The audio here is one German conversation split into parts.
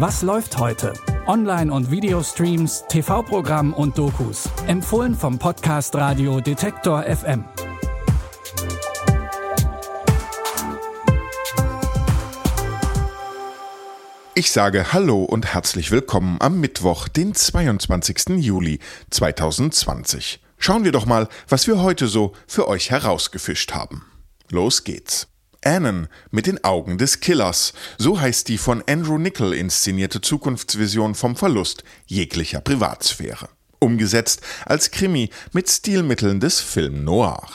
Was läuft heute? Online- und Videostreams, TV-Programm und Dokus. Empfohlen vom Podcast Radio Detektor FM. Ich sage Hallo und herzlich willkommen am Mittwoch, den 22. Juli 2020. Schauen wir doch mal, was wir heute so für euch herausgefischt haben. Los geht's. Annan mit den Augen des Killers. So heißt die von Andrew Nichol inszenierte Zukunftsvision vom Verlust jeglicher Privatsphäre. Umgesetzt als Krimi mit Stilmitteln des Film Noir.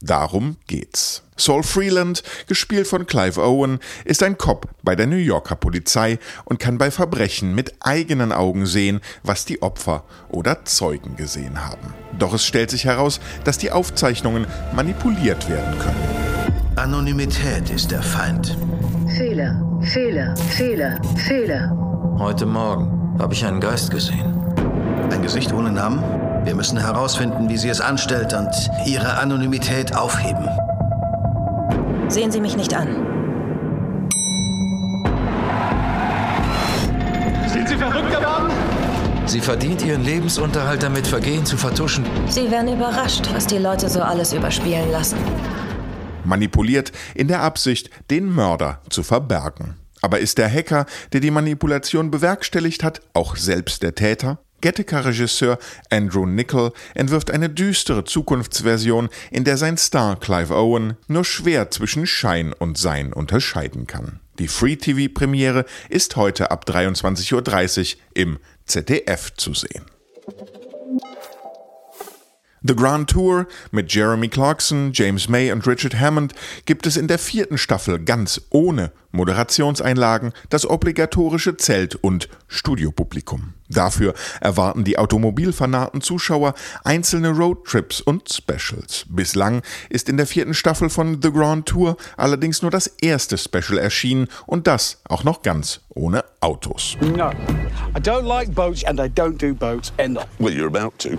Darum geht's. Saul Freeland, gespielt von Clive Owen, ist ein Cop bei der New Yorker Polizei und kann bei Verbrechen mit eigenen Augen sehen, was die Opfer oder Zeugen gesehen haben. Doch es stellt sich heraus, dass die Aufzeichnungen manipuliert werden können. Anonymität ist der Feind. Fehler, Fehler, Fehler, Fehler. Heute Morgen habe ich einen Geist gesehen. Ein Gesicht ohne Namen? Wir müssen herausfinden, wie sie es anstellt und ihre Anonymität aufheben. Sehen Sie mich nicht an. Sind Sie verrückt geworden? Sie verdient ihren Lebensunterhalt damit, Vergehen zu vertuschen. Sie werden überrascht, was die Leute so alles überspielen lassen. Manipuliert in der Absicht, den Mörder zu verbergen. Aber ist der Hacker, der die Manipulation bewerkstelligt hat, auch selbst der Täter? Gattaca-Regisseur Andrew Nichol entwirft eine düstere Zukunftsversion, in der sein Star Clive Owen nur schwer zwischen Schein und Sein unterscheiden kann. Die Free-TV-Premiere ist heute ab 23.30 Uhr im ZDF zu sehen. The Grand Tour mit Jeremy Clarkson, James May und Richard Hammond gibt es in der vierten Staffel ganz ohne Moderationseinlagen, das obligatorische Zelt- und Studiopublikum. Dafür erwarten die automobilfanaten Zuschauer einzelne Roadtrips und Specials. Bislang ist in der vierten Staffel von The Grand Tour allerdings nur das erste Special erschienen und das auch noch ganz ohne Autos. No. I don't like boats and I don't do boats, end of. Well, you're about to.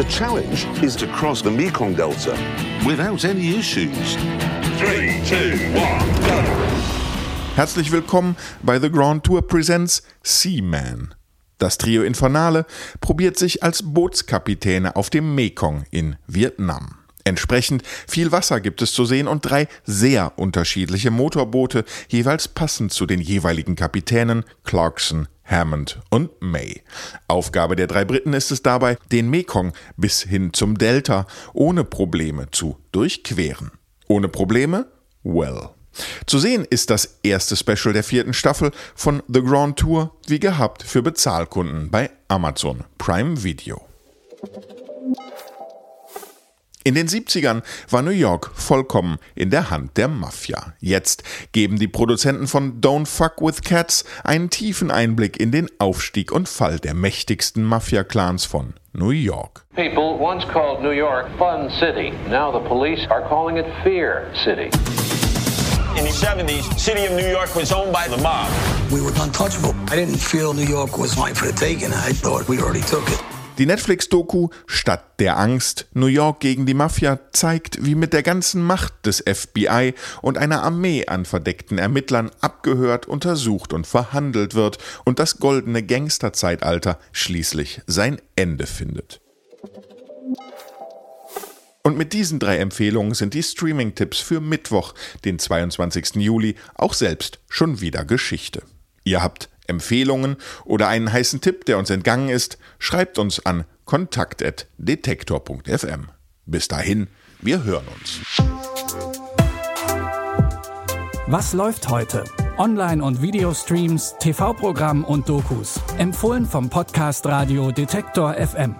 The challenge is to cross the Mekong Delta without any issues. Three, two, one, go! Herzlich willkommen bei The Grand Tour Presents Seaman. Das Trio Infernale probiert sich als Bootskapitäne auf dem Mekong in Vietnam. Entsprechend viel Wasser gibt es zu sehen und drei sehr unterschiedliche Motorboote, jeweils passend zu den jeweiligen Kapitänen Clarkson, Hammond und May. Aufgabe der drei Briten ist es dabei, den Mekong bis hin zum Delta ohne Probleme zu durchqueren. Ohne Probleme? Well. Zu sehen ist das erste Special der vierten Staffel von The Grand Tour, wie gehabt, für Bezahlkunden bei Amazon Prime Video. In den 70ern war New York vollkommen in der Hand der Mafia. Jetzt geben die Produzenten von Don't Fuck with Cats einen tiefen Einblick in den Aufstieg und Fall der mächtigsten Mafia-Clans von New York. People once called New York Fun City. Now the police are calling it Fear City. In the 70s, city of New York was owned by the mob. We were untouchable. I didn't feel New York was mine for the taking. I thought we already took it. Die Netflix-Doku Stadt der Angst, New York gegen die Mafia zeigt, wie mit der ganzen Macht des FBI und einer Armee an verdeckten Ermittlern abgehört, untersucht und verhandelt wird und das goldene Gangsterzeitalter schließlich sein Ende findet. Und mit diesen drei Empfehlungen sind die Streaming-Tipps für Mittwoch, den 22. Juli, auch selbst schon wieder Geschichte. Ihr habt Empfehlungen oder einen heißen Tipp, der uns entgangen ist, schreibt uns an kontakt.detektor.fm. Bis dahin, wir hören uns. Was läuft heute? Online- und Videostreams, TV-Programm und Dokus. Empfohlen vom Podcast Radio Detektor FM.